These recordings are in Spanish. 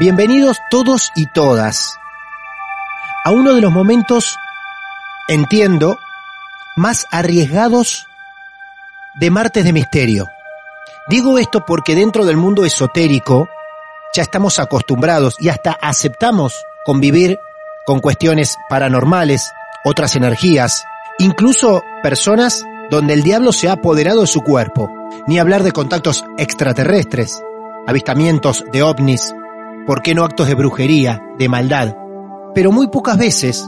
Bienvenidos todos y todas a uno de los momentos, entiendo, más arriesgados de Martes de Misterio. Digo esto porque dentro del mundo esotérico ya estamos acostumbrados y hasta aceptamos convivir con cuestiones paranormales, otras energías, incluso personas donde el diablo se ha apoderado de su cuerpo, ni hablar de contactos extraterrestres, avistamientos de ovnis, ¿por qué no actos de brujería, de maldad? Pero muy pocas veces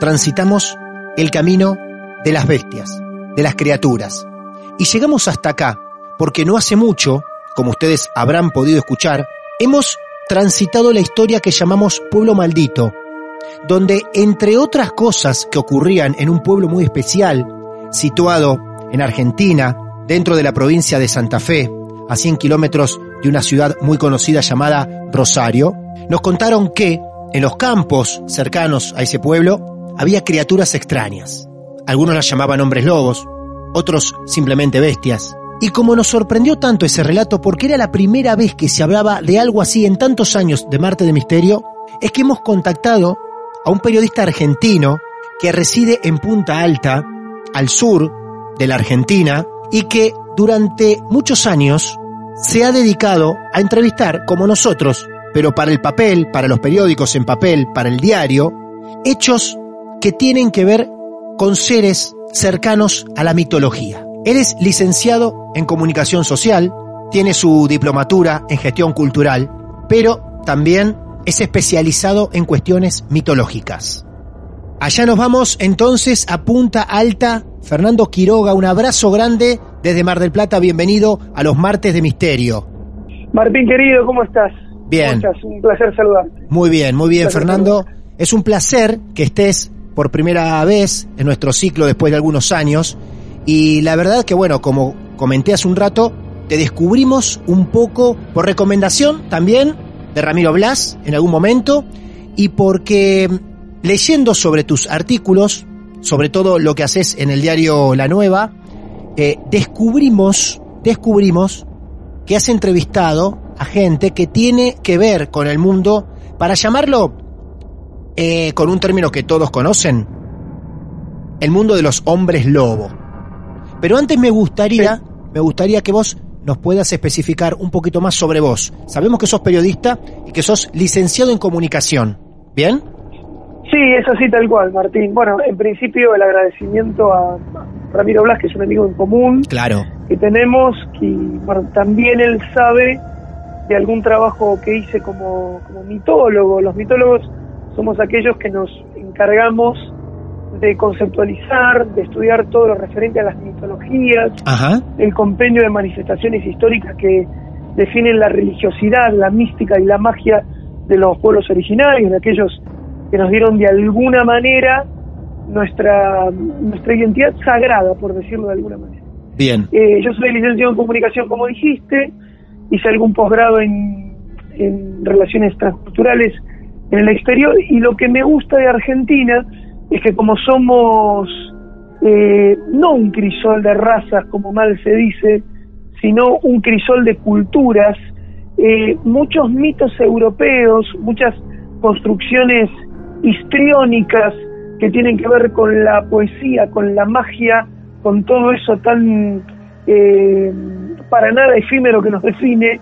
transitamos el camino de las bestias, de las criaturas. Y llegamos hasta acá, porque no hace mucho, como ustedes habrán podido escuchar, hemos transitado la historia que llamamos Pueblo Maldito, donde entre otras cosas que ocurrían en un pueblo muy especial, situado en Argentina, dentro de la provincia de Santa Fe, a 100 kilómetros de una ciudad muy conocida llamada Rosario, nos contaron que en los campos cercanos a ese pueblo había criaturas extrañas. Algunos las llamaban hombres lobos, otros simplemente bestias. Y como nos sorprendió tanto ese relato porque era la primera vez que se hablaba de algo así en tantos años de Marte de Misterio, es que hemos contactado a un periodista argentino que reside en Punta Alta, al sur de la Argentina, y que durante muchos años se ha dedicado a entrevistar, como nosotros, pero para el papel, para los periódicos en papel, para el diario, hechos que tienen que ver con seres cercanos a la mitología. Él es licenciado en comunicación social, tiene su diplomatura en gestión cultural, pero también es especializado en cuestiones mitológicas. Allá nos vamos entonces a Punta Alta. Fernando Quiroga, un abrazo grande desde Mar del Plata. Bienvenido a los martes de misterio. Martín querido, ¿cómo estás? Bien. Un placer saludarte. Muy bien, muy bien, Fernando. Es un placer que estés por primera vez en nuestro ciclo después de algunos años. Y la verdad que, bueno, como comenté hace un rato, te descubrimos un poco por recomendación también de Ramiro Blas en algún momento y porque leyendo sobre tus artículos, sobre todo lo que haces en el diario La Nueva, eh, descubrimos, descubrimos que has entrevistado a gente que tiene que ver con el mundo, para llamarlo eh, con un término que todos conocen, el mundo de los hombres lobo. Pero antes me gustaría, me gustaría que vos nos puedas especificar un poquito más sobre vos. Sabemos que sos periodista y que sos licenciado en comunicación. ¿Bien? Sí, es así tal cual, Martín. Bueno, en principio el agradecimiento a Ramiro Blas, que es un amigo en común. Claro. Que tenemos, y bueno, también él sabe de algún trabajo que hice como, como mitólogo. Los mitólogos somos aquellos que nos encargamos de conceptualizar, de estudiar todo lo referente a las mitologías, el compendio de manifestaciones históricas que definen la religiosidad, la mística y la magia de los pueblos originarios, de aquellos que nos dieron de alguna manera nuestra, nuestra identidad sagrada, por decirlo de alguna manera. Bien. Eh, yo soy licenciado en comunicación, como dijiste, hice algún posgrado en, en relaciones transculturales en el exterior y lo que me gusta de Argentina es que como somos eh, no un crisol de razas como mal se dice, sino un crisol de culturas, eh, muchos mitos europeos, muchas construcciones histriónicas que tienen que ver con la poesía, con la magia, con todo eso tan eh, para nada efímero que nos define,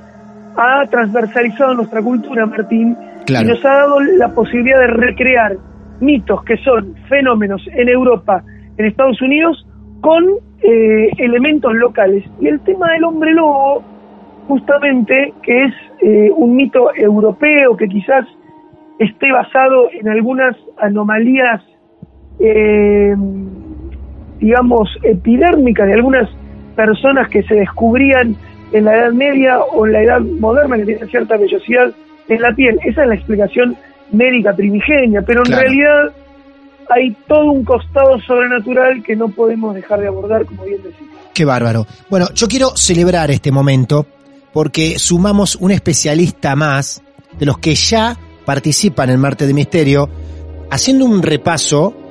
ha transversalizado nuestra cultura, Martín, y nos ha dado la posibilidad de recrear mitos que son fenómenos en Europa, en Estados Unidos, con eh, elementos locales. Y el tema del hombre lobo, justamente, que es eh, un mito europeo que quizás esté basado en algunas anomalías, eh, digamos, epidérmicas de algunas personas que se descubrían en la Edad Media o en la Edad Moderna, que tienen cierta vellosidad en la piel. Esa es la explicación médica primigenia, pero en realidad hay todo un costado sobrenatural que no podemos dejar de abordar, como bien decís. Qué bárbaro. Bueno, yo quiero celebrar este momento porque sumamos un especialista más de los que ya participan en Marte de Misterio, haciendo un repaso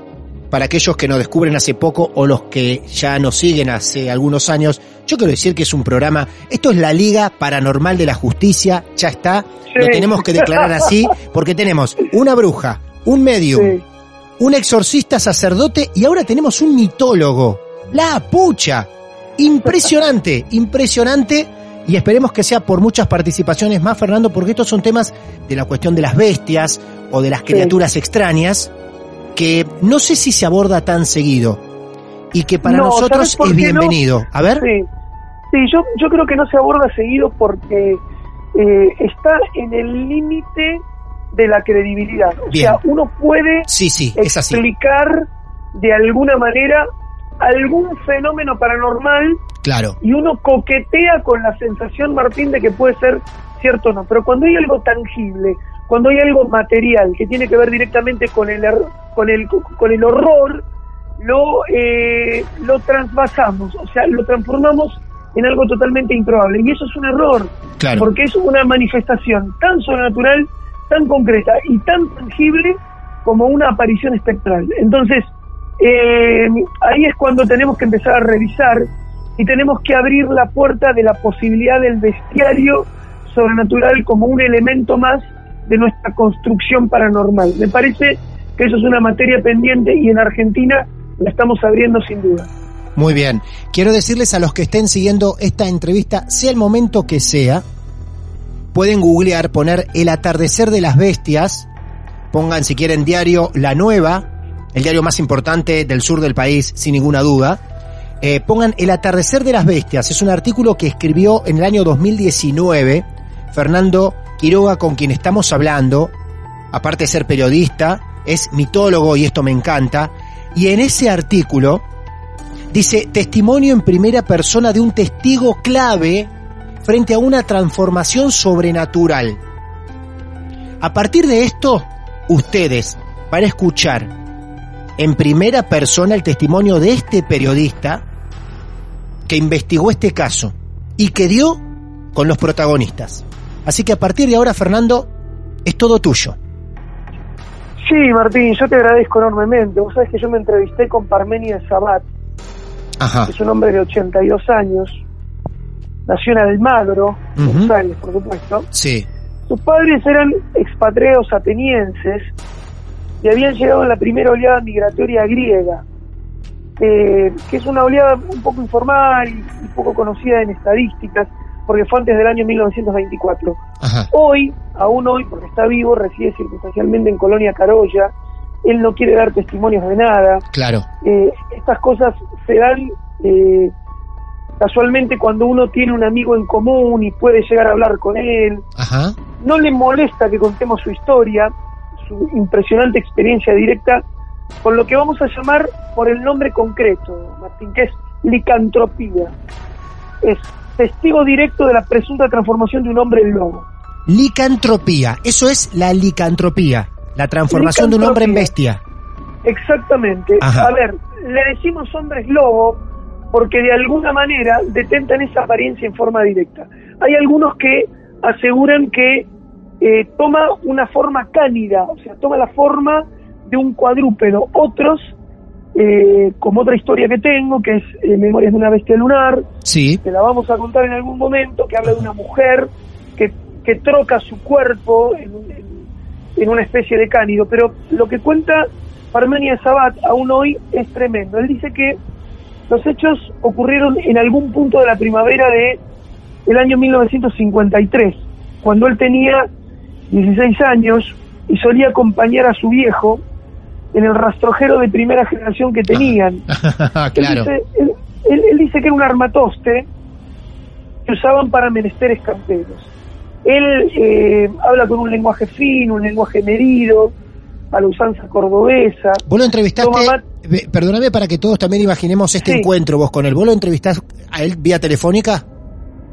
para aquellos que nos descubren hace poco o los que ya nos siguen hace algunos años. Yo quiero decir que es un programa, esto es la Liga Paranormal de la Justicia, ya está, lo tenemos que declarar así, porque tenemos una bruja, un medium, un exorcista sacerdote y ahora tenemos un mitólogo. La pucha. Impresionante, impresionante. Y esperemos que sea por muchas participaciones más, Fernando, porque estos son temas de la cuestión de las bestias o de las criaturas extrañas que no sé si se aborda tan seguido y que para nosotros es bienvenido. A ver. Sí, yo, yo creo que no se aborda seguido porque eh, está en el límite de la credibilidad. O sea, uno puede sí, sí, explicar de alguna manera algún fenómeno paranormal claro. y uno coquetea con la sensación, Martín, de que puede ser cierto o no. Pero cuando hay algo tangible, cuando hay algo material que tiene que ver directamente con el, con el, con el horror, lo, eh, lo transvasamos, o sea, lo transformamos en algo totalmente improbable. Y eso es un error, porque es una manifestación tan sobrenatural, tan concreta y tan tangible como una aparición espectral. Entonces, eh, ahí es cuando tenemos que empezar a revisar y tenemos que abrir la puerta de la posibilidad del bestiario sobrenatural como un elemento más de nuestra construcción paranormal. Me parece que eso es una materia pendiente y en Argentina la estamos abriendo sin duda. Muy bien. Quiero decirles a los que estén siguiendo esta entrevista, sea el momento que sea, pueden googlear, poner el atardecer de las bestias, pongan si quieren diario La Nueva, el diario más importante del sur del país, sin ninguna duda. Eh, pongan El atardecer de las bestias, es un artículo que escribió en el año 2019 Fernando Quiroga, con quien estamos hablando, aparte de ser periodista, es mitólogo y esto me encanta, y en ese artículo Dice, testimonio en primera persona de un testigo clave frente a una transformación sobrenatural. A partir de esto, ustedes van a escuchar en primera persona el testimonio de este periodista que investigó este caso y que dio con los protagonistas. Así que a partir de ahora, Fernando, es todo tuyo. Sí, Martín, yo te agradezco enormemente. Vos sabés que yo me entrevisté con Parmenia Sabat, es un hombre de 82 años, nació en Almagro, Buenos Aires, por supuesto. Sí. Sus padres eran expatriados atenienses y habían llegado en la primera oleada migratoria griega, eh, que es una oleada un poco informal y poco conocida en estadísticas, porque fue antes del año 1924. Hoy, aún hoy, porque está vivo, reside circunstancialmente en Colonia Carolla, él no quiere dar testimonios de nada. Claro. Eh, estas cosas se dan eh, casualmente cuando uno tiene un amigo en común y puede llegar a hablar con él. Ajá. No le molesta que contemos su historia, su impresionante experiencia directa, con lo que vamos a llamar por el nombre concreto, Martín, que es licantropía. Es testigo directo de la presunta transformación de un hombre en lobo. Licantropía, eso es la licantropía. La transformación de un hombre en bestia. Exactamente. A ver, le decimos hombres lobo porque de alguna manera detentan esa apariencia en forma directa. Hay algunos que aseguran que eh, toma una forma cánida, o sea, toma la forma de un cuadrúpedo. Otros, eh, como otra historia que tengo, que es eh, Memorias de una bestia lunar, Sí. que la vamos a contar en algún momento, que habla de una mujer que, que troca su cuerpo en- en una especie de cánido. Pero lo que cuenta Parmenia Sabat aún hoy es tremendo. Él dice que los hechos ocurrieron en algún punto de la primavera de el año 1953, cuando él tenía 16 años y solía acompañar a su viejo en el rastrojero de primera generación que tenían. Él claro. dice, él, él- él dice que era un armatoste que usaban para menesteres camperos. Él eh, habla con un lenguaje fino, un lenguaje medido, a la usanza cordobesa. Vos lo entrevistaste, Toma perdóname para que todos también imaginemos este Sí. encuentro vos con él. ¿Vos lo entrevistaste a él vía telefónica?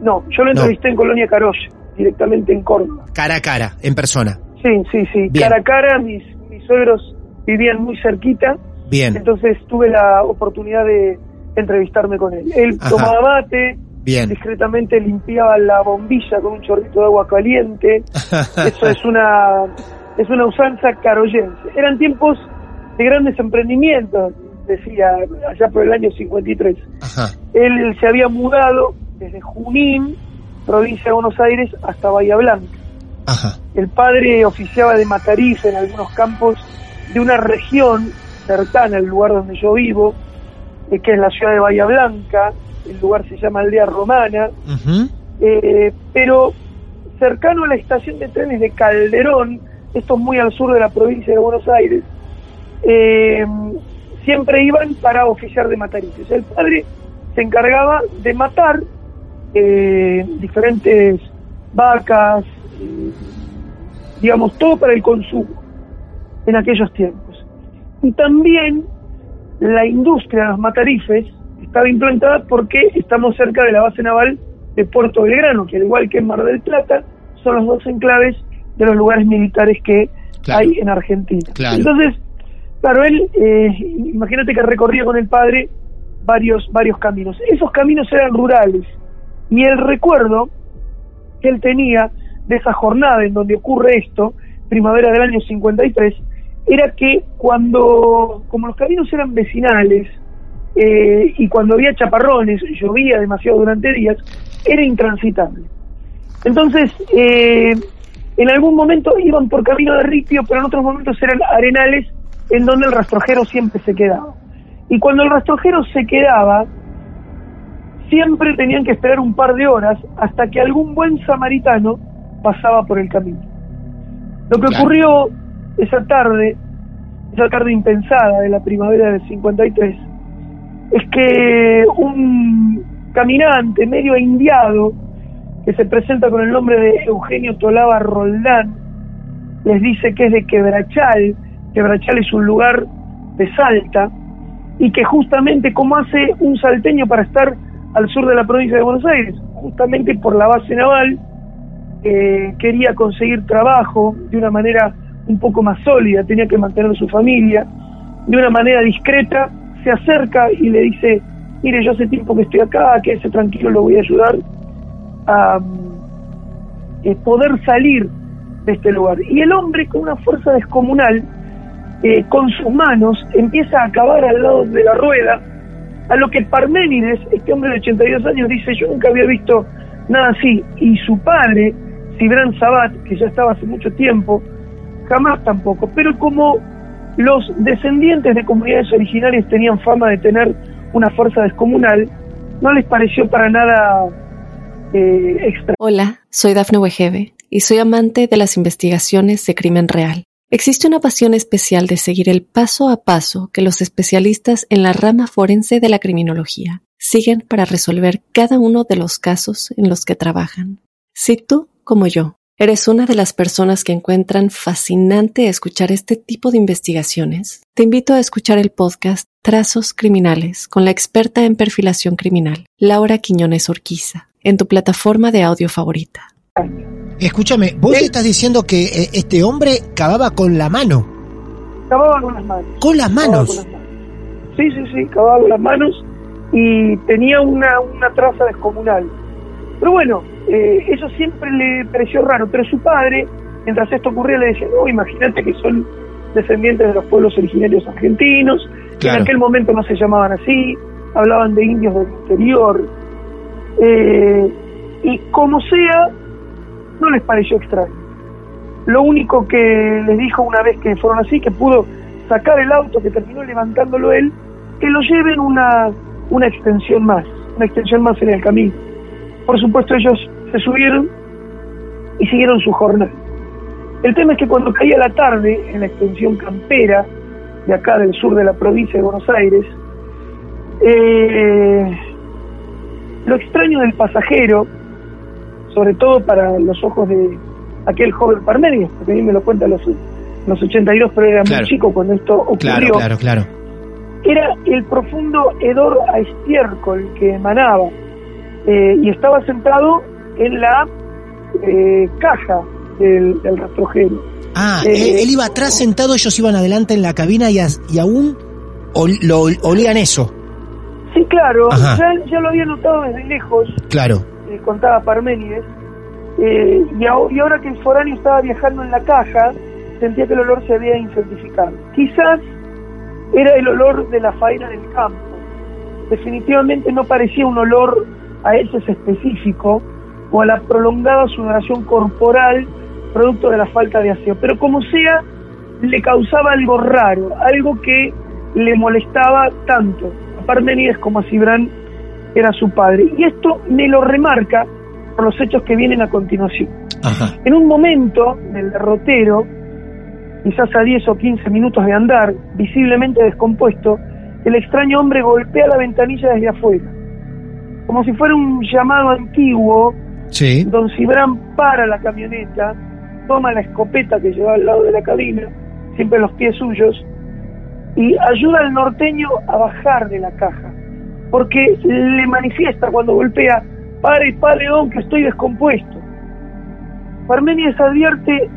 No, yo lo No. entrevisté en Colonia Carolla, directamente en Córdoba. Cara a cara, en persona. Sí, sí, sí. Bien. Cara a cara, mis, mis suegros vivían muy cerquita, Bien, entonces tuve la oportunidad de entrevistarme con él. Él Ajá. tomaba mate, bien. discretamente limpiaba la bombilla con un chorrito de agua caliente. Eso es una es una usanza caroyense. Eran tiempos de grandes emprendimientos, decía allá por el año 53. Ajá. Él se había mudado desde Junín, provincia de Buenos Aires, hasta Bahía Blanca. Ajá. El padre oficiaba de matarife en algunos campos de una región cercana al lugar donde yo vivo, eh, que es la ciudad de Bahía Blanca. El lugar se llama Aldea Romana, eh, pero cercano a la estación de trenes de Calderón, esto es muy al sur de la provincia de Buenos Aires, eh, siempre iban para oficiar de matarifes. El padre se encargaba de matar eh, diferentes vacas, digamos, todo para el consumo en aquellos tiempos. Y también la industria de los matarifes estaba implantada porque estamos cerca de la base naval de Puerto Belgrano, que al igual que en Mar del Plata, son los dos enclaves de los lugares militares que Claro. hay en Argentina. Claro. Entonces, claro, él, eh, imagínate que recorría con el padre varios, varios caminos. Esos caminos eran rurales. Y el recuerdo que él tenía de esa jornada en donde ocurre esto, primavera del año 53, era que cuando, como los caminos eran vecinales, eh, y cuando había chaparrones, llovía demasiado durante días, era intransitable. Entonces, eh, en algún momento iban por camino de ripio, pero en otros momentos eran arenales en donde el rastrojero siempre se quedaba. Y cuando el rastrojero se quedaba, siempre tenían que esperar un par de horas hasta que algún buen samaritano pasaba por el camino. Lo que ocurrió esa tarde, esa tarde impensada de la primavera del 53, es que un caminante medio indiado que se presenta con el nombre de Eugenio Tolaba Roldán les dice que es de Quebrachal, Quebrachal es un lugar de Salta, y que justamente como hace un salteño para estar al sur de la provincia de Buenos Aires, justamente por la base naval, eh, quería conseguir trabajo de una manera un poco más sólida, tenía que mantener su familia, de una manera discreta, se acerca y le dice, mire, yo hace tiempo que estoy acá, quédese tranquilo, lo voy a ayudar a mm, eh, poder salir de este lugar. Y el hombre con una fuerza descomunal, eh, con sus manos, empieza a acabar al lado de la rueda, a lo que Parménides, este hombre de 82 años, dice, yo nunca había visto nada así. Y su padre, Cibran Sabat, que ya estaba hace mucho tiempo, jamás tampoco. Pero como los descendientes de comunidades originarias tenían fama de tener una fuerza descomunal, no les pareció para nada eh, extra. Hola, soy Dafne Wegebe y soy amante de las investigaciones de crimen real. Existe una pasión especial de seguir el paso a paso que los especialistas en la rama forense de la criminología siguen para resolver cada uno de los casos en los que trabajan. Si tú, como yo, eres una de las personas que encuentran fascinante escuchar este tipo de investigaciones, te invito a escuchar el podcast Trazos Criminales con la experta en perfilación criminal, Laura Quiñones Orquiza, en tu plataforma de audio favorita. Escúchame, vos Sí. estás diciendo que eh, este hombre cavaba con la mano. Cavaba con las manos. Con las manos. con las manos. Sí, sí, sí, cavaba con las manos y tenía una, una traza descomunal. Pero bueno, eh, eso siempre le pareció raro, pero su padre, mientras esto ocurría, le decía, no, imagínate que son descendientes de los pueblos originarios argentinos, que en aquel momento no se llamaban así, hablaban de indios del interior, eh, y como sea, no les pareció extraño. Lo único que les dijo una vez que fueron así, que pudo sacar el auto, que terminó levantándolo él, que lo lleven una, una extensión más, una extensión más en el camino. Por supuesto ellos se subieron y siguieron su jornada. El tema es que cuando caía la tarde en la extensión campera de acá del sur de la provincia de Buenos Aires, eh, lo extraño del pasajero, sobre todo para los ojos de aquel joven Parmenides, porque a mí me lo cuenta los, los 82, pero era muy chico cuando esto ocurrió. Claro, claro, claro. Era el profundo hedor a estiércol que emanaba eh, y estaba sentado en la eh, caja del, rastrojero. Ah, eh, él, iba atrás sentado, ellos iban adelante en la cabina y, y aún lo, olían eso. Sí, claro, ya, lo había notado desde lejos. Claro. Eh, contaba Parménides. Eh, y, ahora que el foráneo estaba viajando en la caja, sentía que el olor se había intensificado. Quizás era el olor de la faena del campo. Definitivamente no parecía un olor a heces específico o a la prolongada sudoración corporal producto de la falta de aseo. Pero como sea, le causaba algo raro, algo que le molestaba tanto Parmenides como a Cibran era su padre. Y esto me lo remarca por los hechos que vienen a continuación. En un momento del derrotero, quizás a 10 o 15 minutos de andar, visiblemente descompuesto, el extraño hombre golpea la ventanilla desde afuera. Como si fuera un llamado antiguo, don Cibran para la camioneta, toma la escopeta que lleva al lado de la cabina, siempre los pies suyos, y ayuda al norteño a bajar de la caja, porque le manifiesta cuando golpea, pare, pare, don, que estoy descompuesto. Parmenides advierte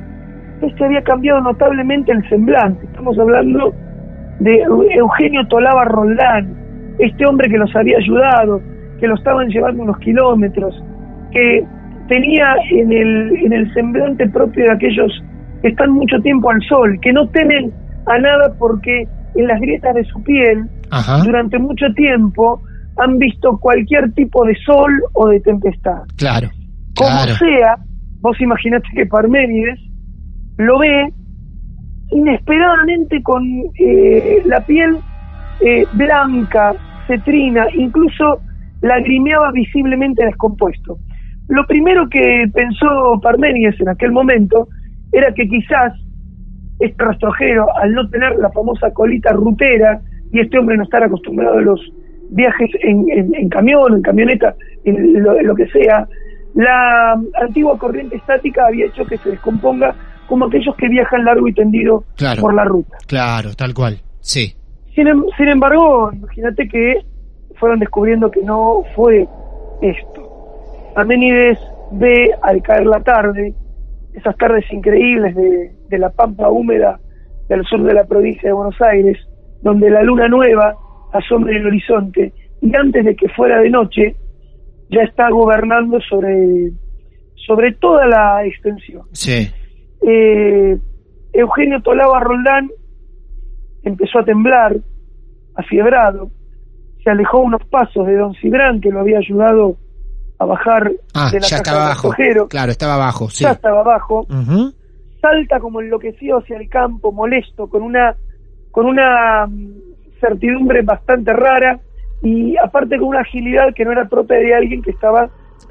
que este había cambiado notablemente el semblante, estamos hablando de Eugenio Tolaba Roldán, este hombre que los había ayudado, que lo estaban llevando unos kilómetros, que tenía en el, en el semblante propio de aquellos que están mucho tiempo al sol, que no temen a nada porque en las grietas de su piel, durante mucho tiempo, han visto cualquier tipo de sol o de tempestad. Claro. Como sea, vos imaginate que Parménides lo ve inesperadamente con eh, la piel eh, blanca, cetrina, incluso lagrimeaba visiblemente descompuesto. Lo primero que pensó Parménides en aquel momento era que quizás este rastrojero, al no tener la famosa colita rutera y este hombre no estar acostumbrado a los viajes en, camión, en camioneta, en lo, que sea, la antigua corriente estática había hecho que se descomponga como aquellos que viajan largo y tendido por la ruta. Claro, tal cual, sí. Sin, em, sin embargo, imagínate que fueron descubriendo que no fue esto. Aménides ve al caer la tarde, esas tardes increíbles de, de la pampa húmeda del sur de la provincia de Buenos Aires, donde la luna nueva asombra el horizonte y antes de que fuera de noche ya está gobernando sobre, sobre toda la extensión. Sí. Eh, Eugenio Tolaba Roldán empezó a temblar, afiebrado, se alejó unos pasos de don Cibrán, que lo había ayudado a bajar ah, de la ya estaba abajo. Claro, estaba abajo, sí. Ya estaba abajo salta como enloquecido hacia el campo, molesto, con una, con una mm, certidumbre bastante rara y aparte con una agilidad que no era propia de alguien que estaba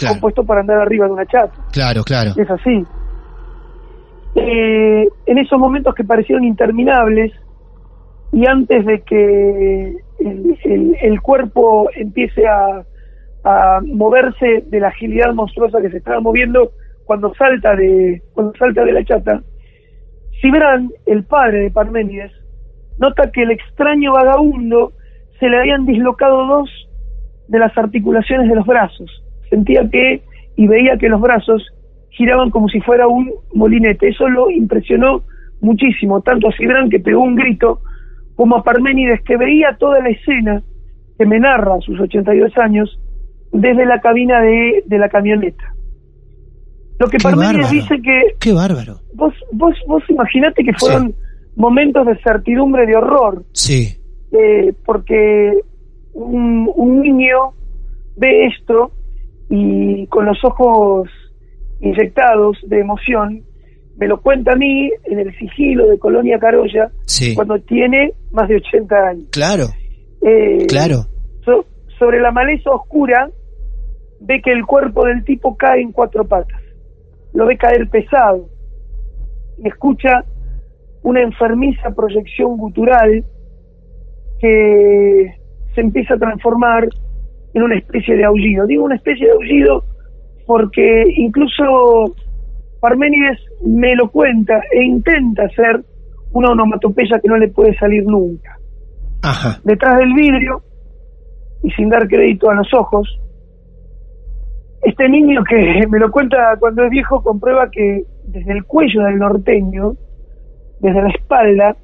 compuesto para andar arriba de una chata. Claro, claro. Es así. Eh, en esos momentos que parecieron interminables y antes de que el, cuerpo empiece a, moverse de la agilidad monstruosa que se estaba moviendo, cuando salta de, cuando salta de la chata, Cibran, el padre de Parménides, nota que el extraño vagabundo se le habían dislocado dos de las articulaciones de los brazos. Sentía que y veía que los brazos giraban como si fuera un molinete. Eso lo impresionó muchísimo, tanto a Cibran que pegó un grito, como a Parménides que veía toda la escena que me narra a sus 82 años desde la cabina de, de la camioneta. Lo que Qué Parménides bárbaro. dice que Qué bárbaro. vos vos vos imaginate que fueron momentos de certidumbre de horror Sí. eh, porque un, un niño ve esto y con los ojos inyectados de emoción me lo cuenta a mí en el sigilo de Colonia Carolla Sí. cuando tiene más de 80 años. Claro, Eh, claro. so- sobre la maleza oscura ve que el cuerpo del tipo cae en cuatro patas. Lo ve caer pesado y escucha una enfermiza proyección gutural que se empieza a transformar en una especie de aullido. Digo una especie de aullido porque incluso Parménides me lo cuenta e intenta hacer una onomatopeya que no le puede salir nunca Ajá. detrás del vidrio y sin dar crédito a los ojos. Este niño que me lo cuenta cuando es viejo comprueba que desde el cuello del norteño, desde la espalda,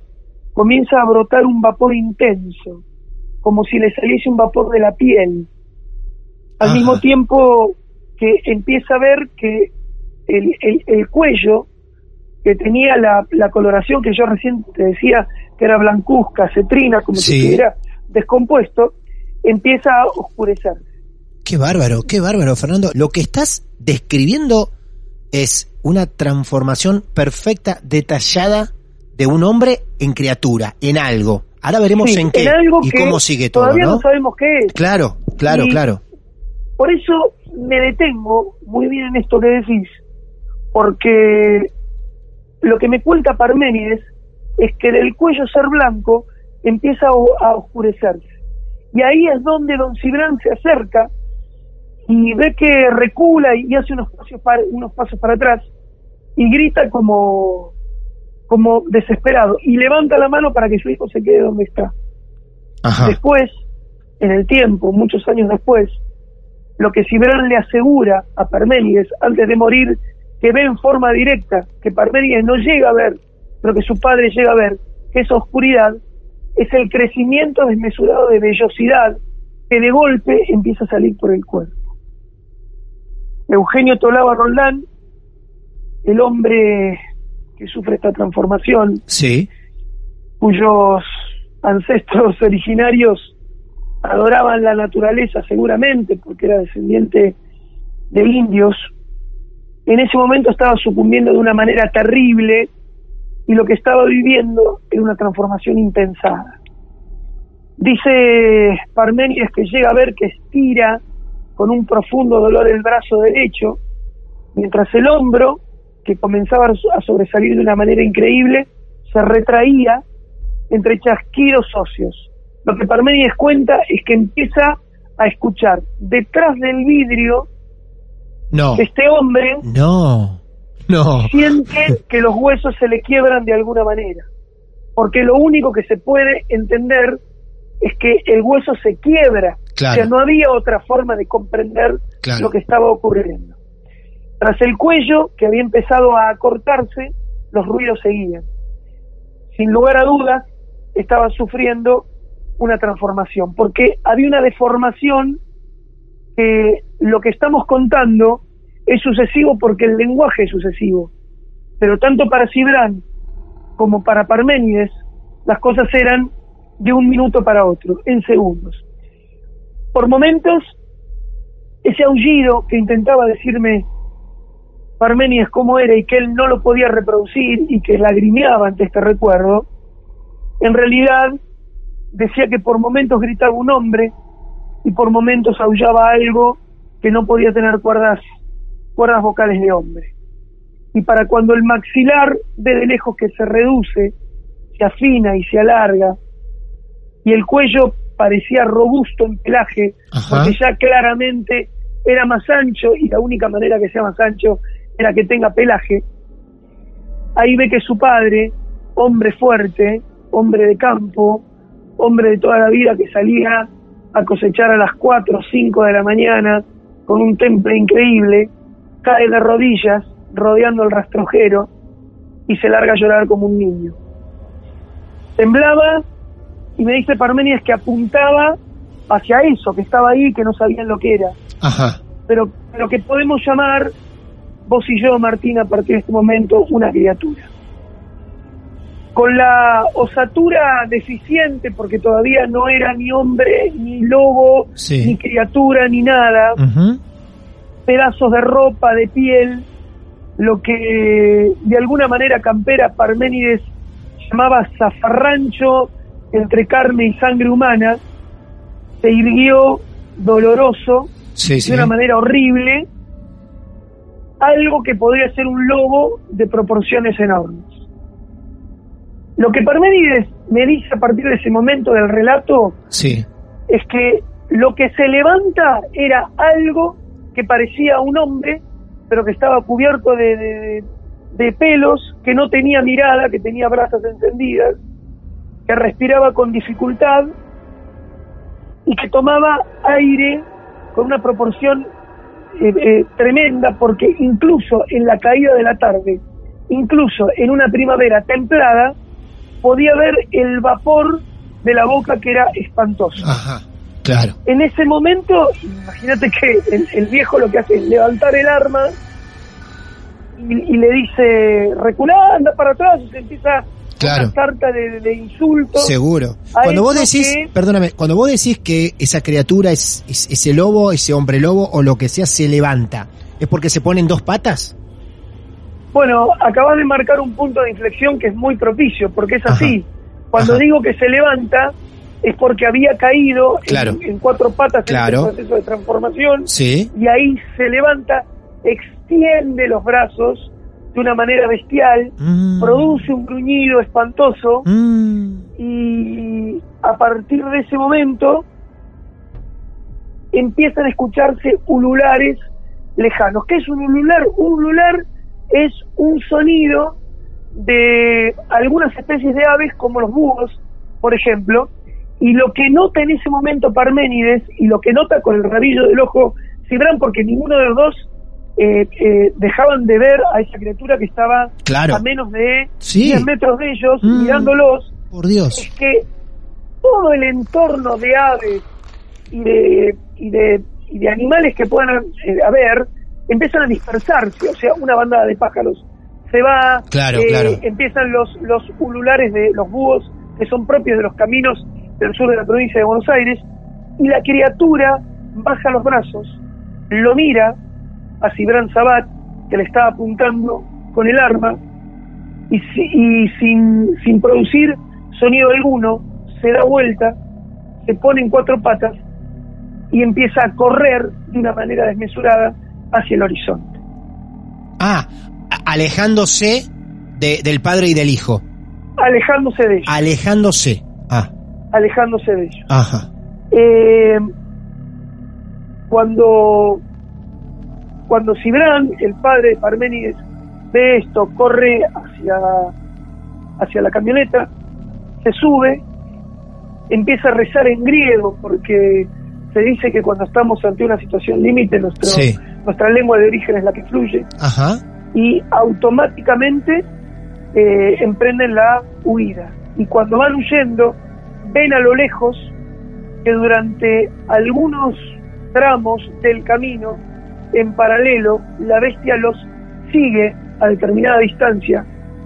comienza a brotar un vapor intenso, como si le saliese un vapor de la piel. Al Ajá. mismo tiempo que empieza a ver que el, el- el cuello, que tenía la, la coloración que yo recién te decía que era blancuzca, cetrina, como Sí. si estuviera descompuesto, empieza a oscurecer. Qué bárbaro, qué bárbaro, Fernando. Lo que estás describiendo es una transformación perfecta, detallada de un hombre en criatura, en algo. Ahora veremos Sí, en qué algo y cómo sigue todo, Todavía no ¿no? sabemos qué es. Claro, claro, Y- claro. Por eso me detengo muy bien en esto que decís, porque lo que me cuenta Parménides es que del cuello ser blanco empieza a, oscurecerse. Y ahí es donde don Cibrán se acerca y ve que recula y hace unos pasos para, unos pasos para atrás y grita como, como desesperado y levanta la mano para que su hijo se quede donde está. Ajá. Después, en el tiempo, muchos años después, lo que Cibrán le asegura a Parménides antes de morir, que ve en forma directa, que Parménides no llega a ver, pero que su padre llega a ver, que esa oscuridad es el crecimiento desmesurado de vellosidad que de golpe empieza a salir por el cuerpo. Eugenio Tolaba Roldán, el hombre que sufre esta transformación, Sí. cuyos ancestros originarios adoraban la naturaleza seguramente porque era descendiente de indios, en ese momento estaba sucumbiendo de una manera terrible y lo que estaba viviendo era una transformación impensada. Dice Parménides que llega a ver que estira con un profundo dolor el brazo derecho, mientras el hombro, que comenzaba a sobresalir de una manera increíble, se retraía entre chasquidos óseos. Lo que Parménides cuenta es que empieza a escuchar detrás del vidrio No. este hombre No. No. siente que los huesos se le quiebran de alguna manera. Porque lo único que se puede entender es que el hueso se quiebra. Claro. O sea, no había otra forma de comprender Claro. lo que estaba ocurriendo. Tras el cuello, que había empezado a acortarse, los ruidos seguían. Sin lugar a dudas, estaba sufriendo una transformación, porque había una deformación que lo que estamos contando es sucesivo porque el lenguaje es sucesivo. Pero tanto para Cibrán como para Parménides, las cosas eran de un minuto para otro, en segundos. Por momentos, ese aullido que intentaba decirme Parménides cómo era y que él no lo podía reproducir y que lagrimeaba ante este recuerdo, en realidad decía que por momentos gritaba un hombre y por momentos aullaba algo que no podía tener cuerdas, cuerdas vocales de hombre. Y para cuando el maxilar ve de lejos que se reduce, se afina y se alarga, y el cuello parecía robusto en pelaje, Ajá. porque ya claramente era más ancho y la única manera que sea más ancho era que tenga pelaje. Ahí ve que su padre, hombre fuerte, hombre de campo, hombre de toda la vida que salía a cosechar a las 4 o 5 de la mañana con un temple increíble, cae de rodillas rodeando el rastrojero y se larga a llorar como un niño. Temblaba y me dice Parménides que apuntaba hacia eso, que estaba ahí, que no sabían lo que era, Ajá. pero lo que podemos llamar vos y yo, Martín, a partir de este momento, una criatura. Con la osatura deficiente, porque todavía no era ni hombre, ni lobo, Sí. ni criatura, ni nada, pedazos de ropa, de piel, lo que de alguna manera Campera Parménides llamaba zafarrancho entre carne y sangre humana, se irguió doloroso, Sí, sí. de una manera horrible, algo que podría ser un lobo de proporciones enormes. Lo que Parménides me dice a partir de ese momento del relato Sí. es que lo que se levanta era algo que parecía un hombre, pero que estaba cubierto de, de- de pelos, que no tenía mirada, que tenía brasas encendidas, que respiraba con dificultad y que tomaba aire con una proporción eh, eh, tremenda, porque incluso en la caída de la tarde, incluso en una primavera templada, podía ver el vapor de la boca que era espantoso. Ajá. Claro. En ese momento, imagínate que el, el viejo lo que hace es levantar el arma y, y le dice, reculá, anda para atrás, y se empieza Claro. una sarta de, de insultos. Seguro. Cuando vos decís, que- perdóname, cuando vos decís que esa criatura es, es- ese lobo, ese hombre lobo o lo que sea se levanta, ¿es porque se pone en dos patas? Bueno, acabas de marcar un punto de inflexión que es muy propicio, porque es así. Cuando Ajá. digo que se levanta, es porque había caído en- Claro. en, cuatro patas Claro. en el proceso de transformación. Sí. y ahí se levanta, extiende los brazos de una manera bestial, Mm. produce un gruñido espantoso Mm. y a partir de ese momento empiezan a escucharse ululares lejanos. ¿Qué es un ulular? Un ulular es un sonido de algunas especies de aves como los búhos, por ejemplo, y lo que nota en ese momento Parménides y lo que nota con el rabillo del ojo Cibran, porque ninguno de los dos eh, eh, dejaban de ver a esa criatura que estaba Claro. a menos de Sí. 10 metros de ellos, Mm. mirándolos, Por Dios. es que todo el entorno de aves y de, y de, y de animales que puedan eh, haber empiezan a dispersarse, o sea, una bandada de pájaros se va, Claro, eh, claro. empiezan los, los ululares de los búhos que son propios de los caminos del sur de la provincia de Buenos Aires, y la criatura baja los brazos, lo mira a Cibran Sabat, que le está apuntando con el arma, y, si- y sin, sin producir sonido alguno, se da vuelta, se pone en cuatro patas y empieza a correr de una manera desmesurada hacia el horizonte. Ah, alejándose de- del padre y del hijo. Alejándose de ellos, Alejándose. Ah, alejándose de ellos. ajá. Eh, cuando cuando Cibran, el padre de Parménides, ve esto, corre hacia, hacia la camioneta, se sube, empieza a rezar en griego, porque se dice que cuando estamos ante una situación límite, nuestro- Sí. Nuestra lengua de origen es la que fluye, Ajá. y automáticamente eh, emprenden la huida. Y cuando van huyendo, ven a lo lejos que durante algunos tramos del camino, en paralelo, la bestia los sigue a determinada distancia.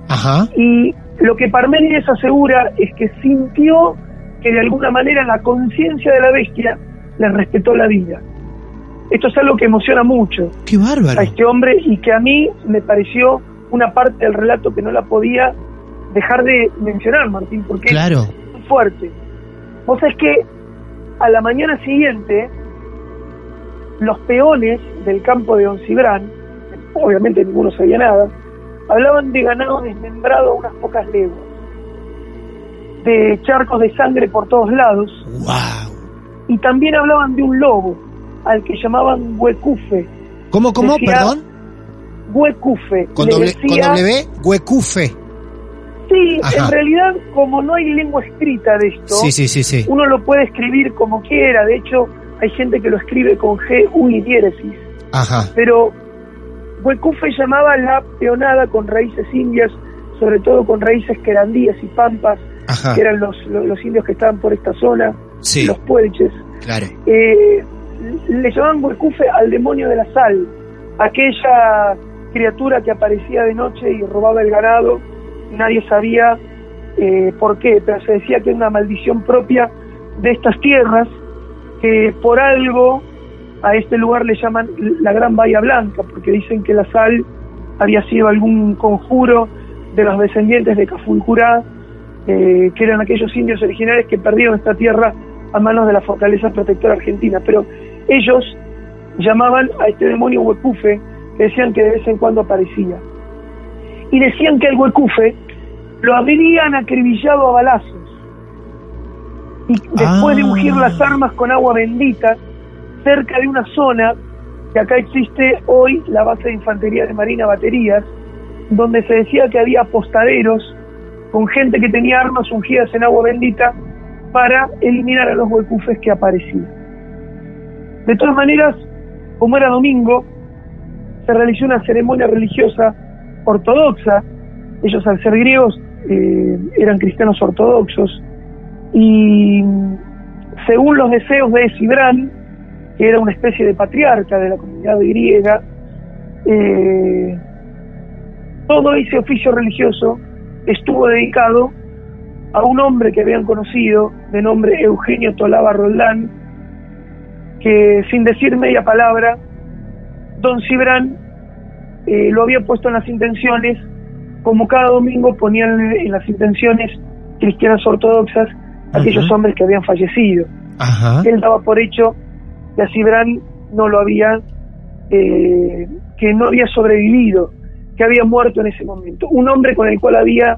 Ajá. Y lo que Parménides asegura es que sintió que de alguna manera la conciencia de la bestia les respetó la vida. Esto es algo que emociona mucho Qué bárbaro. a este hombre y que a mí me pareció una parte del relato que no la podía dejar de mencionar, Martín, porque Claro. es muy fuerte. Vos es que a la mañana siguiente, los peones del campo de Don Cibrán, obviamente ninguno sabía nada, hablaban de ganado desmembrado a unas pocas leguas, de charcos de sangre por todos lados, Wow. y también hablaban de un lobo, al que llamaban Huecufe. ¿Cómo, cómo? Decía- Perdón. Huecufe. Con con doble Huecufe. Sí, Ajá. en realidad, como no hay lengua escrita de esto, Sí, sí, sí, sí. uno lo puede escribir como quiera. De hecho, hay gente que lo escribe con G, U y diéresis. Ajá. Pero Huecufe llamaba la peonada con raíces indias, sobre todo con raíces querandíes y pampas, Ajá. que eran los, los, los indios que estaban por esta zona, Sí, los puelches. claro. Eh, le llamaban Huecufe al demonio de la sal, aquella criatura que aparecía de noche y robaba el ganado, nadie sabía eh, por qué, pero se decía que era una maldición propia de estas tierras, que por algo a este lugar le llaman la Gran Bahía Blanca, porque dicen que la sal había sido algún conjuro de los descendientes de Cafulcurá, eh, que eran aquellos indios originales que perdieron esta tierra a manos de la fortaleza protectora argentina. Pero ellos llamaban a este demonio huecufe, que decían que de vez en cuando aparecía. Y decían que el huecufe lo habrían acribillado a balazos. Y después de Ah. ungir las armas con agua bendita, cerca de una zona que acá existe hoy la base de infantería de Marina Baterías, donde se decía que había apostaderos con gente que tenía armas ungidas en agua bendita para eliminar a los huecufes que aparecían. De todas maneras, como era domingo, se realizó una ceremonia religiosa ortodoxa. Ellos, al ser griegos, eh, eran cristianos ortodoxos. Y según los deseos de Cibrán, que era una especie de patriarca de la comunidad griega, eh, todo ese oficio religioso estuvo dedicado a un hombre que habían conocido, de nombre Eugenio Tolaba Roldán, que sin decir media palabra, don Cibrán eh, lo había puesto en las intenciones, como cada domingo ponían en las intenciones cristianas ortodoxas aquellos hombres que habían fallecido. Ajá. Él daba por hecho que a Cibrán no lo había, eh, que no había sobrevivido, que había muerto en ese momento. Un hombre con el cual había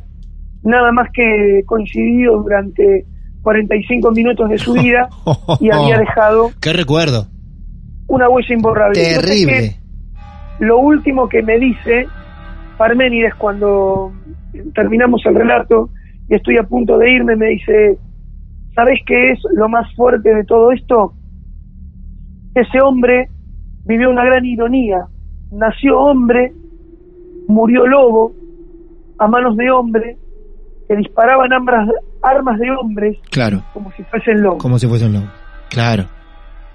nada más que coincidido durante 45 minutos de su vida y había dejado Qué recuerdo. una huella imborrable. Terrible. lo último que me dice Parménides cuando terminamos el relato y estoy a punto de irme, me dice, ¿sabes qué es lo más fuerte de todo esto? Ese hombre vivió una gran ironía. Nació hombre, murió lobo, a manos de hombre, que disparaban ambas armas de hombres Claro. como si fuesen lobos. Como si fuese un lobo. Claro.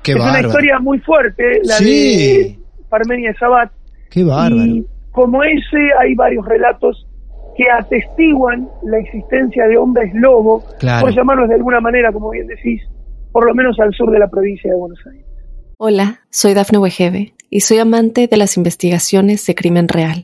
Qué es bárbaro. una historia muy fuerte, la Sí. de Parmenides Sabat. Qué bárbaro. Y como ese hay varios relatos que atestiguan la existencia de hombres lobo, Claro. por llamarlos de alguna manera, como bien decís, por lo menos al sur de la provincia de Buenos Aires. Hola, soy Dafne Wegebe y soy amante de las investigaciones de crimen real.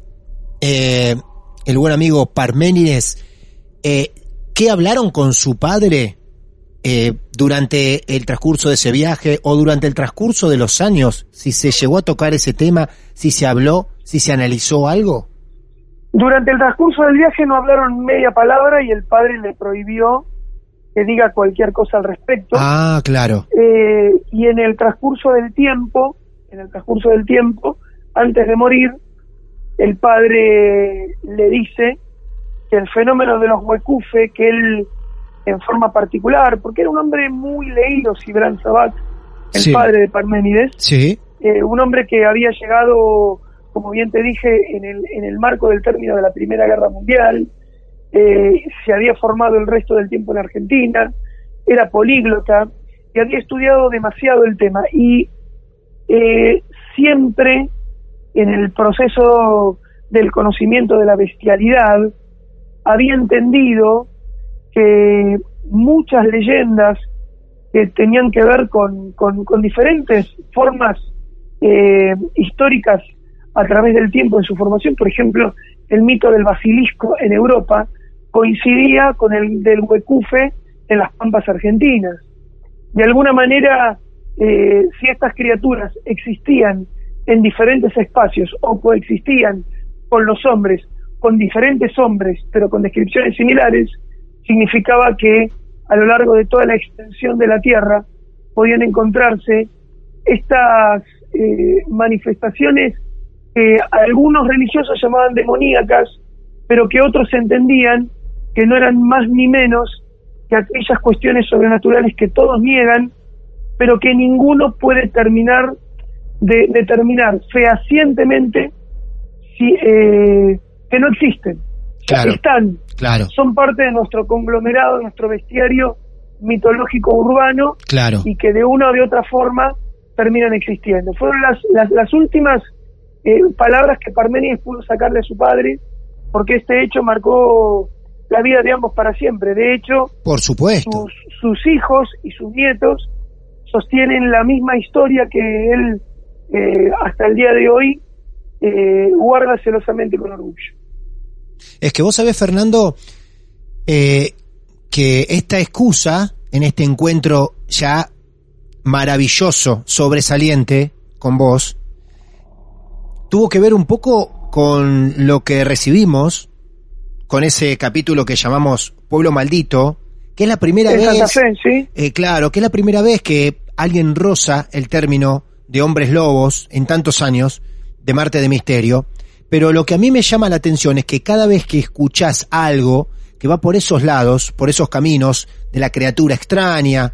eh, el buen amigo Parménides eh, qué hablaron con su padre eh, durante el transcurso de ese viaje o durante el transcurso de los años, si se llegó a tocar ese tema, si se habló, si se analizó algo. Durante el transcurso del viaje no hablaron media palabra y el padre le prohibió que diga cualquier cosa al respecto. Ah, claro. Eh, y en el transcurso del tiempo, en el transcurso del tiempo, antes de morir, el padre le dice que el fenómeno de los huecufe, que él en forma particular, porque era un hombre muy leído, Sibran Sabat, el Sí. padre de Parménides, Sí. eh, un hombre que había llegado, como bien te dije, en el, en el marco del término de la Primera Guerra Mundial, eh, se había formado el resto del tiempo en Argentina, era políglota y había estudiado demasiado el tema y eh, siempre en el proceso del conocimiento de la bestialidad había entendido que muchas leyendas que tenían que ver con, con, diferentes formas eh, históricas a través del tiempo en su formación, por ejemplo, el mito del basilisco en Europa coincidía con el del huecufe en las pampas argentinas. De alguna manera, eh, si estas criaturas existían en diferentes espacios o coexistían con los hombres, con diferentes hombres, pero con descripciones similares, significaba que a lo largo de toda la extensión de la Tierra podían encontrarse estas eh, manifestaciones que algunos religiosos llamaban demoníacas, pero que otros entendían que no eran más ni menos que aquellas cuestiones sobrenaturales que todos niegan, pero que ninguno puede terminar de determinar fehacientemente si, eh, que no existen. Claro, Están, claro, son parte de nuestro conglomerado, de nuestro bestiario mitológico urbano claro. y que de una o de otra forma terminan existiendo. Fueron las, las, las últimas eh, palabras que Parménides pudo sacar de su padre, porque este hecho marcó la vida de ambos para siempre. De hecho, Por supuesto. sus, sus hijos y sus nietos sostienen la misma historia que él eh, hasta el día de hoy eh, guarda celosamente con orgullo. Es que vos sabés, Fernando, eh, que esta excusa en este encuentro ya maravilloso, sobresaliente con vos, tuvo que ver un poco con lo que recibimos con ese capítulo que llamamos Pueblo Maldito, que es la primera vez... Santa Fe, ¿sí? Eh, claro, que es la primera vez que alguien roza el término de hombres lobos en tantos años de Marte de Misterio. Pero lo que a mí me llama la atención es que cada vez que escuchás algo que va por esos lados, por esos caminos de la criatura extraña,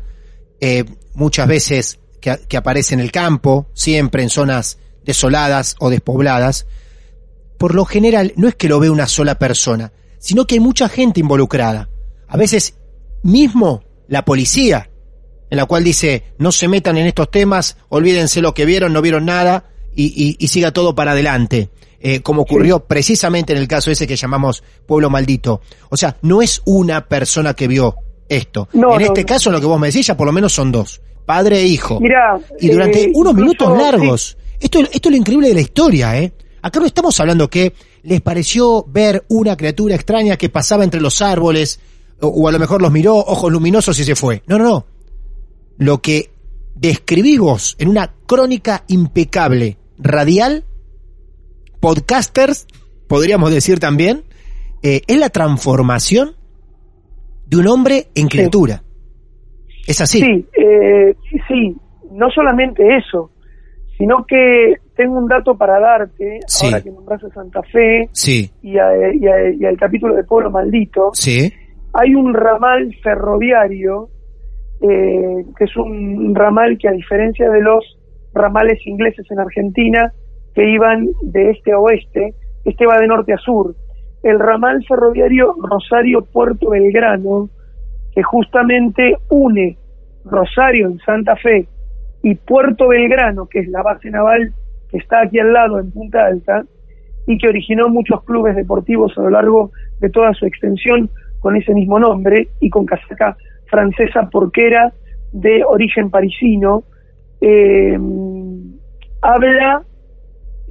eh, muchas veces que, que aparece en el campo, siempre en zonas desoladas o despobladas, por lo general no es que lo ve una sola persona, sino que hay mucha gente involucrada. A veces mismo la policía, en la cual dice no se metan en estos temas, olvídense lo que vieron, no vieron nada y, y- y siga todo para adelante. Eh, como ocurrió precisamente en el caso ese que llamamos Pueblo Maldito. O sea, no es una persona que vio esto. No, en no, este no. caso, lo que vos me decís, ya por lo menos son dos. Padre e hijo. Mirá, Y durante eh, unos incluso, minutos largos. Esto, esto es lo increíble de la historia, ¿eh? Acá no estamos hablando que les pareció ver una criatura extraña que pasaba entre los árboles, o, o a lo mejor los miró, ojos luminosos y se fue. No, no, no. Lo que describís vos en una crónica impecable, radial, podcasters, podríamos decir también, eh, es la transformación de un hombre en criatura. Es así. Sí, eh, sí, no solamente eso, sino que tengo un dato para darte, Sí. ahora que nombras a Santa Fe Sí, y, a- y a- y al capítulo de Pueblo Maldito, sí, hay un ramal ferroviario, eh, que es un ramal que a diferencia de los ramales ingleses en Argentina, que iban de este a oeste, este va de norte a sur. El ramal ferroviario Rosario-Puerto Belgrano, que justamente une Rosario en Santa Fe y Puerto Belgrano, que es la base naval que está aquí al lado en Punta Alta, y que originó muchos clubes deportivos a lo largo de toda su extensión con ese mismo nombre y con casaca francesa porque era de origen parisino, eh, habla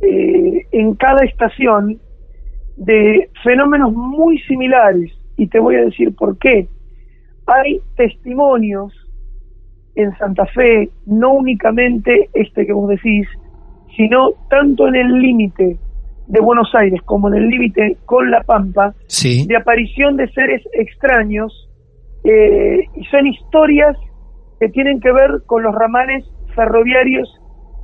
eh, en cada estación de fenómenos muy similares y te voy a decir por qué. Hay testimonios en Santa Fe, no únicamente este que vos decís, sino tanto en el límite de Buenos Aires como en el límite con La Pampa, sí. de aparición de seres extraños eh, y son historias que tienen que ver con los ramales ferroviarios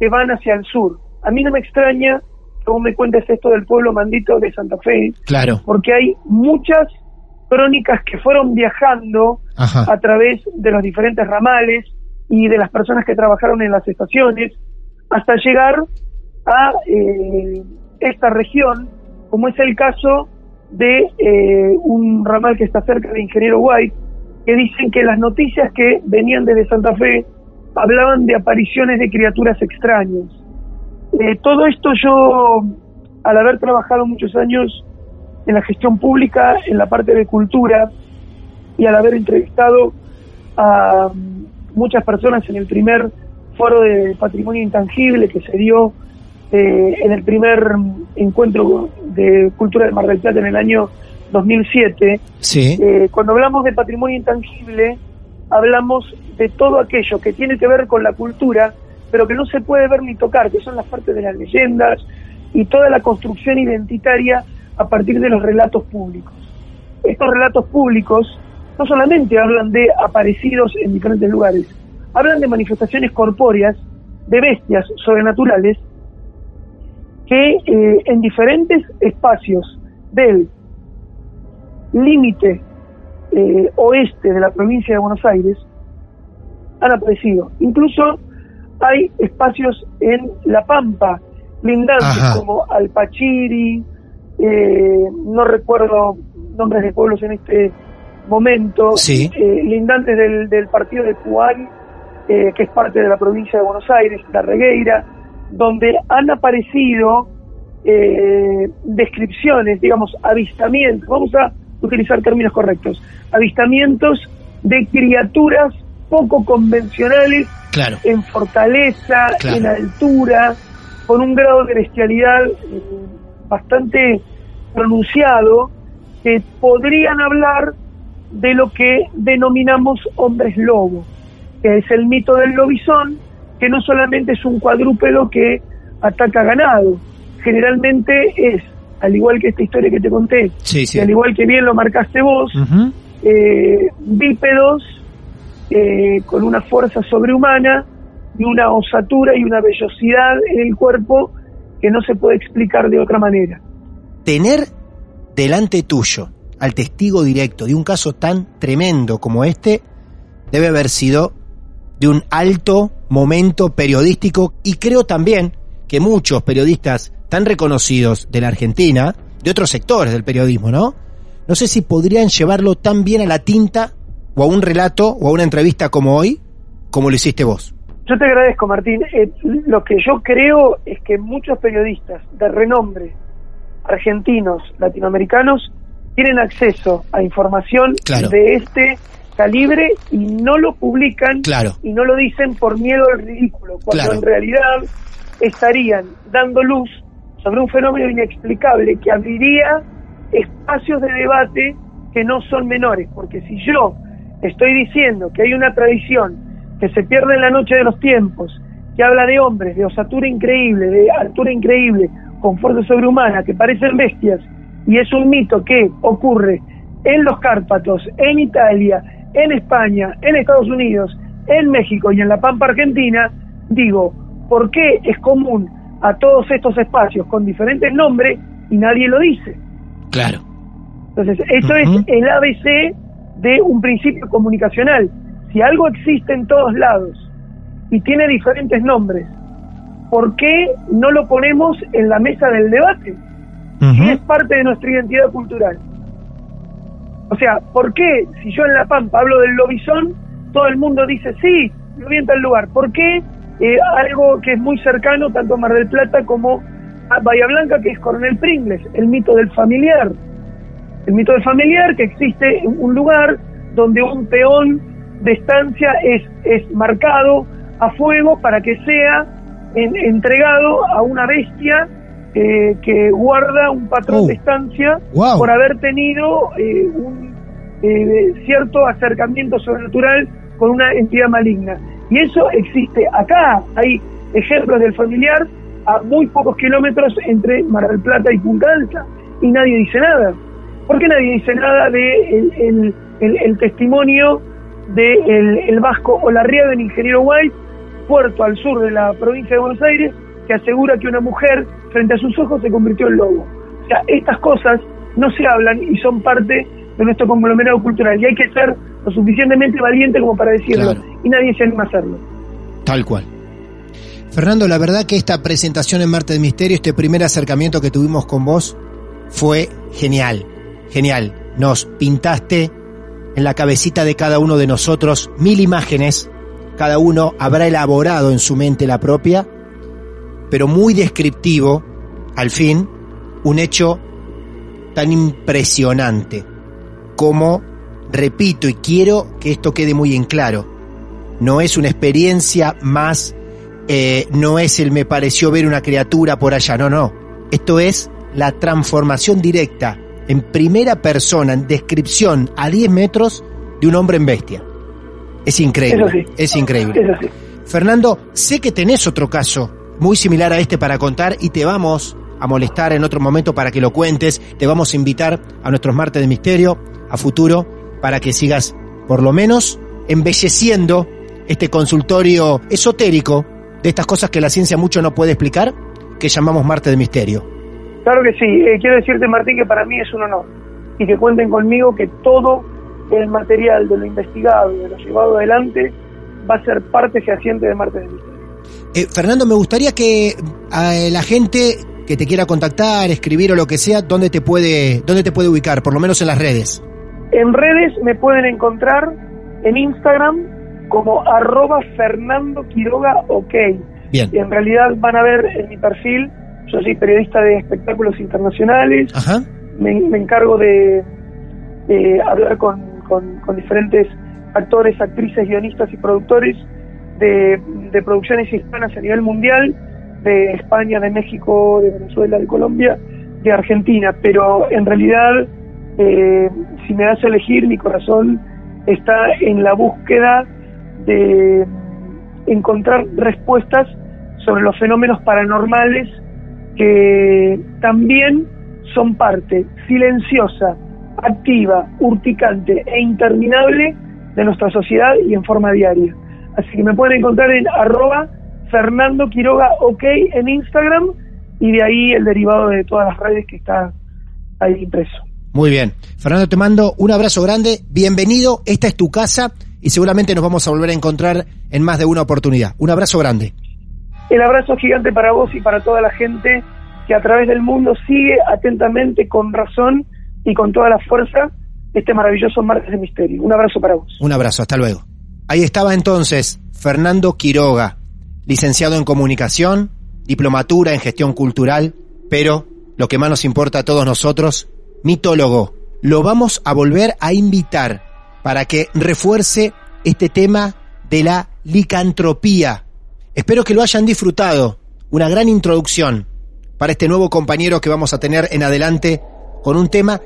que van hacia el sur. A mí no me extraña que vos me cuentes esto del pueblo mandito de Santa Fe, Claro. porque hay muchas crónicas que fueron viajando Ajá. a través de los diferentes ramales y de las personas que trabajaron en las estaciones hasta llegar a eh, esta región, como es el caso de eh, un ramal que está cerca de Ingeniero White, que dicen que las noticias que venían desde Santa Fe hablaban de apariciones de criaturas extrañas. Eh, todo esto yo, al haber trabajado muchos años en la gestión pública, en la parte de cultura, y al haber entrevistado a mm, muchas personas en el primer foro de patrimonio intangible que se dio eh, en el primer mm, encuentro de cultura de Mar del Plata en el año 2007, Sí. eh, cuando hablamos de patrimonio intangible, hablamos de todo aquello que tiene que ver con la cultura, pero que no se puede ver ni tocar, que son las partes de las leyendas y toda la construcción identitaria a partir de los relatos públicos. Estos relatos públicos no solamente hablan de aparecidos en diferentes lugares, hablan de manifestaciones corpóreas, de bestias sobrenaturales, que eh, en diferentes espacios del límite eh, oeste de la provincia de Buenos Aires han aparecido. Incluso hay espacios en La Pampa, lindantes Ajá. como Alpachiri, eh, no recuerdo nombres de pueblos en este momento, Sí. eh, lindantes del, del partido de Puan, eh, que es parte de la provincia de Buenos Aires, La Regueira, donde han aparecido eh, descripciones, digamos, avistamientos, vamos a utilizar términos correctos, avistamientos de criaturas poco convencionales Claro. en fortaleza, Claro. en altura, con un grado de bestialidad eh, bastante pronunciado, que podrían hablar de lo que denominamos hombres lobo, que es el mito del lobizón, que no solamente es un cuadrúpedo que ataca ganado, generalmente es, al igual que esta historia que te conté, Sí, al igual que bien lo marcaste vos, Ujú. eh, bípedos eh, con una fuerza sobrehumana y una osatura y una vellosidad en el cuerpo que no se puede explicar de otra manera. Tener delante tuyo al testigo directo de un caso tan tremendo como este debe haber sido de un alto momento periodístico y creo también que muchos periodistas tan reconocidos de la Argentina, de otros sectores del periodismo, ¿no? No sé si podrían llevarlo tan bien a la tinta o a un relato o a una entrevista como hoy, como lo hiciste vos. Yo te agradezco, Martín. Eh, lo que yo creo es que muchos periodistas de renombre, argentinos, latinoamericanos, tienen acceso a información Claro. de este calibre y no lo publican Claro. y no lo dicen por miedo al ridículo, cuando Claro. en realidad estarían dando luz sobre un fenómeno inexplicable que abriría espacios de debate que no son menores, porque si yo estoy diciendo que hay una tradición que se pierde en la noche de los tiempos, que habla de hombres de osatura increíble, de altura increíble, con fuerza sobrehumana, que parecen bestias, y es un mito que ocurre en los Cárpatos, en Italia, en España, en Estados Unidos, en México y en la Pampa Argentina, digo, ¿por qué es común a todos estos espacios con diferentes nombres y nadie lo dice? Claro. Entonces, eso es el ABC de un principio comunicacional. Si algo existe en todos lados y tiene diferentes nombres, ¿por qué no lo ponemos en la mesa del debate? Si es parte de nuestra identidad cultural. O sea, ¿por qué si yo en La Pampa hablo del lobizón, todo el mundo dice, sí, lo vi en tal lugar? ¿Por qué eh, algo que es muy cercano tanto a Mar del Plata como a Bahía Blanca, que es Coronel Pringles, el mito del familiar? El mito del familiar, que existe en un lugar donde un peón de estancia es, es marcado a fuego para que sea en- entregado a una bestia eh, que guarda un patrón Oh. de estancia Wow. por haber tenido eh, un eh, cierto acercamiento sobrenatural con una entidad maligna. Y eso existe acá. Hay ejemplos del familiar a muy pocos kilómetros entre Mar del Plata y Punta Alta. Y nadie dice nada. ¿Por qué nadie dice nada de el, el- testimonio de el, el vasco Olarriaga, del ingeniero White, puerto al sur de la provincia de Buenos Aires, que asegura que una mujer frente a sus ojos se convirtió en lobo? O sea, estas cosas no se hablan y son parte de nuestro conglomerado cultural y hay que ser lo suficientemente valiente como para decirlo Claro. y nadie se anima a hacerlo. Tal cual. Fernando, la verdad que esta presentación en Marte del Misterio, este primer acercamiento que tuvimos con vos, fue genial, genial. Nos pintaste en la cabecita de cada uno de nosotros mil imágenes, cada uno habrá elaborado en su mente la propia, pero muy descriptivo, al fin, un hecho tan impresionante como, repito, y quiero que esto quede muy en claro, no es una experiencia más, eh, no es el me pareció ver una criatura por allá, no, no. Esto es la transformación directa, en primera persona, en descripción, a 10 metros, de un hombre en bestia. Es increíble, sí. es increíble. Fernando, sé que tenés otro caso muy similar a este para contar y te vamos a molestar en otro momento para que lo cuentes. Te vamos a invitar a nuestros martes de misterio a futuro para que sigas por lo menos embelleciendo este consultorio esotérico de estas cosas que la ciencia mucho no puede explicar, que llamamos Martes de Misterio. Claro que sí, eh, quiero decirte Martín que para mí es un honor y que cuenten conmigo que todo el material de lo investigado y de lo llevado adelante va a ser parte fehaciente de Martes de Misterio. Eh, Fernando, me gustaría que a la gente que te quiera contactar, escribir o lo que sea, ¿dónde te puede, dónde te puede ubicar? Por lo menos en las redes. En redes me pueden encontrar en Instagram como arroba Fernando Quiroga OK. Bien. Y en realidad van a ver en mi perfil, yo soy periodista de espectáculos internacionales, Ajá. me, me encargo de, de hablar con, con- con diferentes actores, actrices, guionistas y productores de, de producciones hispanas a nivel mundial, de España, de México, de Venezuela, de Colombia, de Argentina, pero en realidad, eh, si me das a elegir, mi corazón está en la búsqueda de encontrar respuestas sobre los fenómenos paranormales que también son parte silenciosa, activa, urticante e interminable de nuestra sociedad y en forma diaria. Así que me pueden encontrar en arroba Fernando Quiroga OK en Instagram y de ahí el derivado de todas las redes que está ahí impreso. Muy bien. Fernando, te mando un abrazo grande. Bienvenido. Esta es tu casa y seguramente nos vamos a volver a encontrar en más de una oportunidad. Un abrazo grande. El abrazo gigante para vos y para toda la gente que a través del mundo sigue atentamente, con razón y con toda la fuerza este maravilloso martes de misterio. Un abrazo para vos. Un abrazo. Hasta luego. Ahí estaba entonces Fernando Quiroga, licenciado en comunicación, diplomatura en gestión cultural, pero lo que más nos importa a todos nosotros, mitólogo. Lo vamos a volver a invitar para que refuerce este tema de la licantropía. Espero que lo hayan disfrutado. Una gran introducción para este nuevo compañero que vamos a tener en adelante con un tema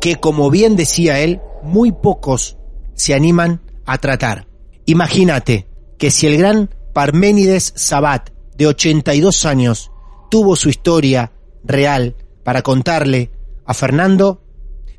que, como bien decía él, muy pocos se animan a tratar. Imagínate que si el gran Parménides Sabat, de 82 años, tuvo su historia real para contarle a Fernando,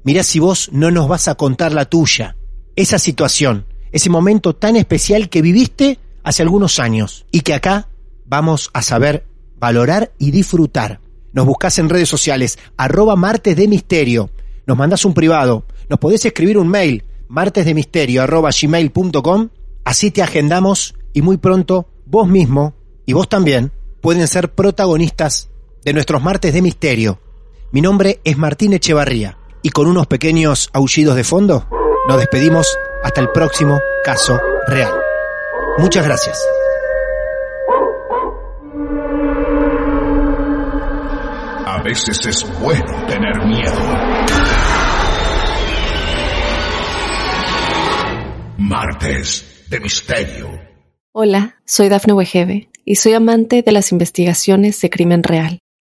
mirá si vos no nos vas a contar la tuya. Esa situación, ese momento tan especial que viviste hace algunos años y que acá vamos a saber valorar y disfrutar. Nos buscás en redes sociales, arroba martes de misterio. Nos mandás un privado. Nos podés escribir un mail, martesdemisterio arroba gmail.com. Así te agendamos y muy pronto vos mismo y vos también pueden ser protagonistas de nuestros martes de misterio. Mi nombre es Martín Echevarría y con unos pequeños aullidos de fondo nos despedimos hasta el próximo caso real. Muchas gracias. A veces es bueno tener miedo. Martes de Misterio. Hola, soy Dafne Wegebe y soy amante de las investigaciones de crimen real.